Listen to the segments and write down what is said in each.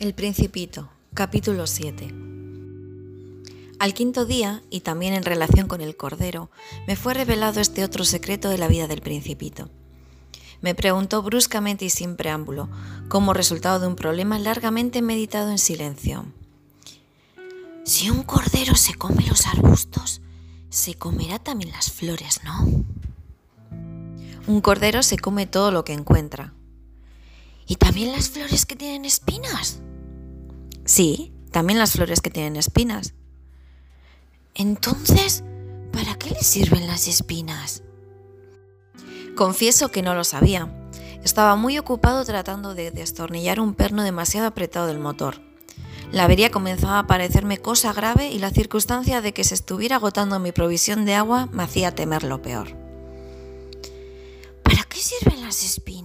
El Principito, capítulo 7. Al quinto día, y también en relación con el Cordero, me fue revelado este otro secreto de la vida del Principito. Me preguntó bruscamente y sin preámbulo, como resultado de un problema largamente meditado en silencio. Si un cordero se come los arbustos, se comerá también las flores, ¿no? Un cordero se come todo lo que encuentra. ¿Y también las flores que tienen espinas? Sí, también las flores que tienen espinas. Entonces, ¿para qué le sirven las espinas? Confieso que no lo sabía. Estaba muy ocupado tratando de destornillar un perno demasiado apretado del motor. La avería comenzaba a parecerme cosa grave y la circunstancia de que se estuviera agotando mi provisión de agua me hacía temer lo peor. ¿Para qué sirven las espinas?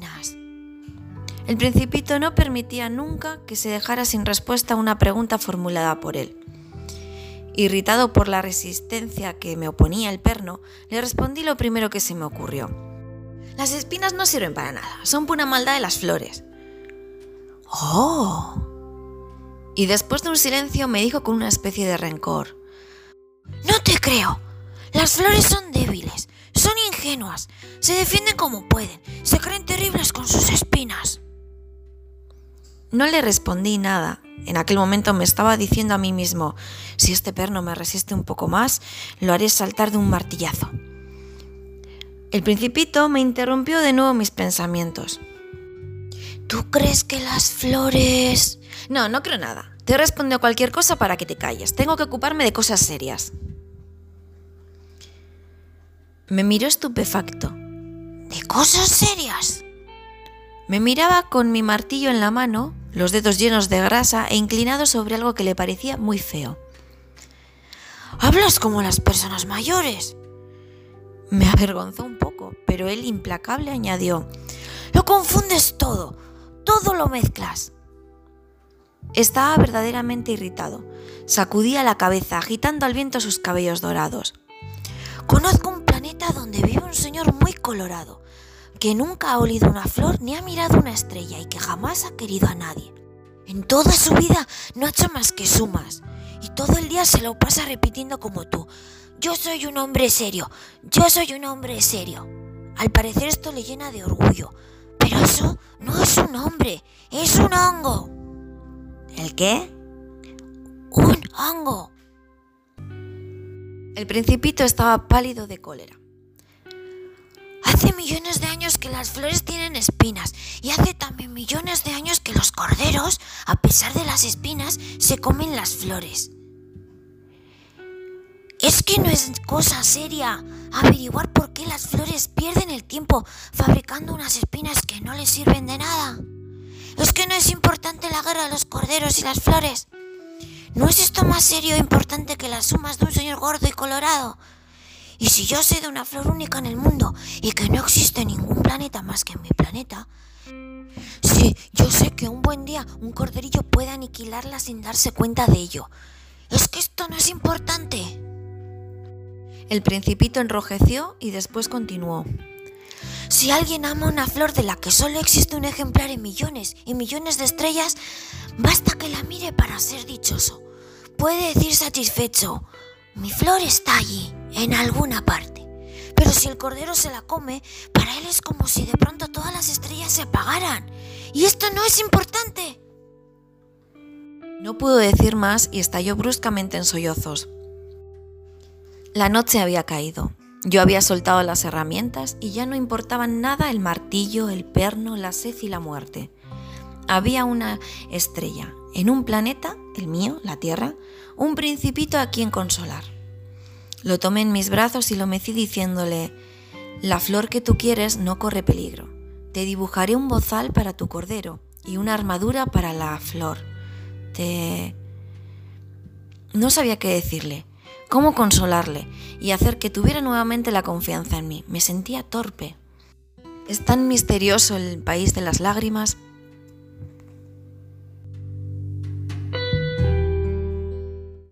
El principito no permitía nunca que se dejara sin respuesta una pregunta formulada por él. Irritado por la resistencia que me oponía el perno, le respondí lo primero que se me ocurrió. Las espinas no sirven para nada, son pura maldad de las flores. ¡Oh! Y después de un silencio me dijo con una especie de rencor. No te creo. Las flores son débiles, son ingenuas, se defienden como pueden, se creen terribles con sus espinas. No le respondí nada. En aquel momento me estaba diciendo a mí mismo, si este perno me resiste un poco más, lo haré saltar de un martillazo. El principito me interrumpió de nuevo mis pensamientos. ¿Tú crees que las flores... No, no creo nada. Te he respondido cualquier cosa para que te calles. Tengo que ocuparme de cosas serias. Me miró estupefacto. ¿De cosas serias? Me miraba con mi martillo en la mano, los dedos llenos de grasa e inclinado sobre algo que le parecía muy feo. Hablas como las personas mayores. Me avergonzó un poco, pero él implacable añadió, Lo confundes todo, todo lo mezclas. Estaba verdaderamente irritado. Sacudía la cabeza, agitando al viento sus cabellos dorados. Conozco un planeta donde vive un señor muy colorado, que nunca ha olido una flor ni ha mirado una estrella y que jamás ha querido a nadie. En toda su vida no ha hecho más que sumas y todo el día se lo pasa repitiendo como tú. Yo soy un hombre serio, yo soy un hombre serio. Al parecer esto le llena de orgullo, pero eso no es un hombre, es un hongo. ¿El qué? Un hongo. El principito estaba pálido de cólera. Hace millones de años que las flores tienen espinas y hace también millones de años que los corderos, a pesar de las espinas, se comen las flores. Es que no es cosa seria averiguar por qué las flores pierden el tiempo fabricando unas espinas que no les sirven de nada. Es que no es importante la guerra de los corderos y las flores. ¿No es esto más serio e importante que las sumas de un señor gordo y colorado? Y si yo sé de una flor única en el mundo y que no existe ningún planeta más que mi planeta, sí, yo sé que un buen día un corderillo puede aniquilarla sin darse cuenta de ello. Es que esto no es importante. El principito enrojeció y después continuó. Si alguien ama una flor de la que solo existe un ejemplar en millones y millones de estrellas, basta que la mire para ser dichoso. Puede decir satisfecho, mi flor está allí, en alguna parte. Pero si el cordero se la come, para él es como si de pronto todas las estrellas se apagaran. Y esto no es importante. No pudo decir más y estalló bruscamente en sollozos. La noche había caído. Yo había soltado las herramientas y ya no importaban nada el martillo, el perno, la sed y la muerte. Había una estrella, en un planeta, el mío, la Tierra, un principito a quien consolar. Lo tomé en mis brazos y lo mecí diciéndole, la flor que tú quieres no corre peligro. Te dibujaré un bozal para tu cordero y una armadura para la flor. Te... No sabía qué decirle cómo consolarle y hacer que tuviera nuevamente la confianza en mí. Me sentía torpe. Es tan misterioso el país de las lágrimas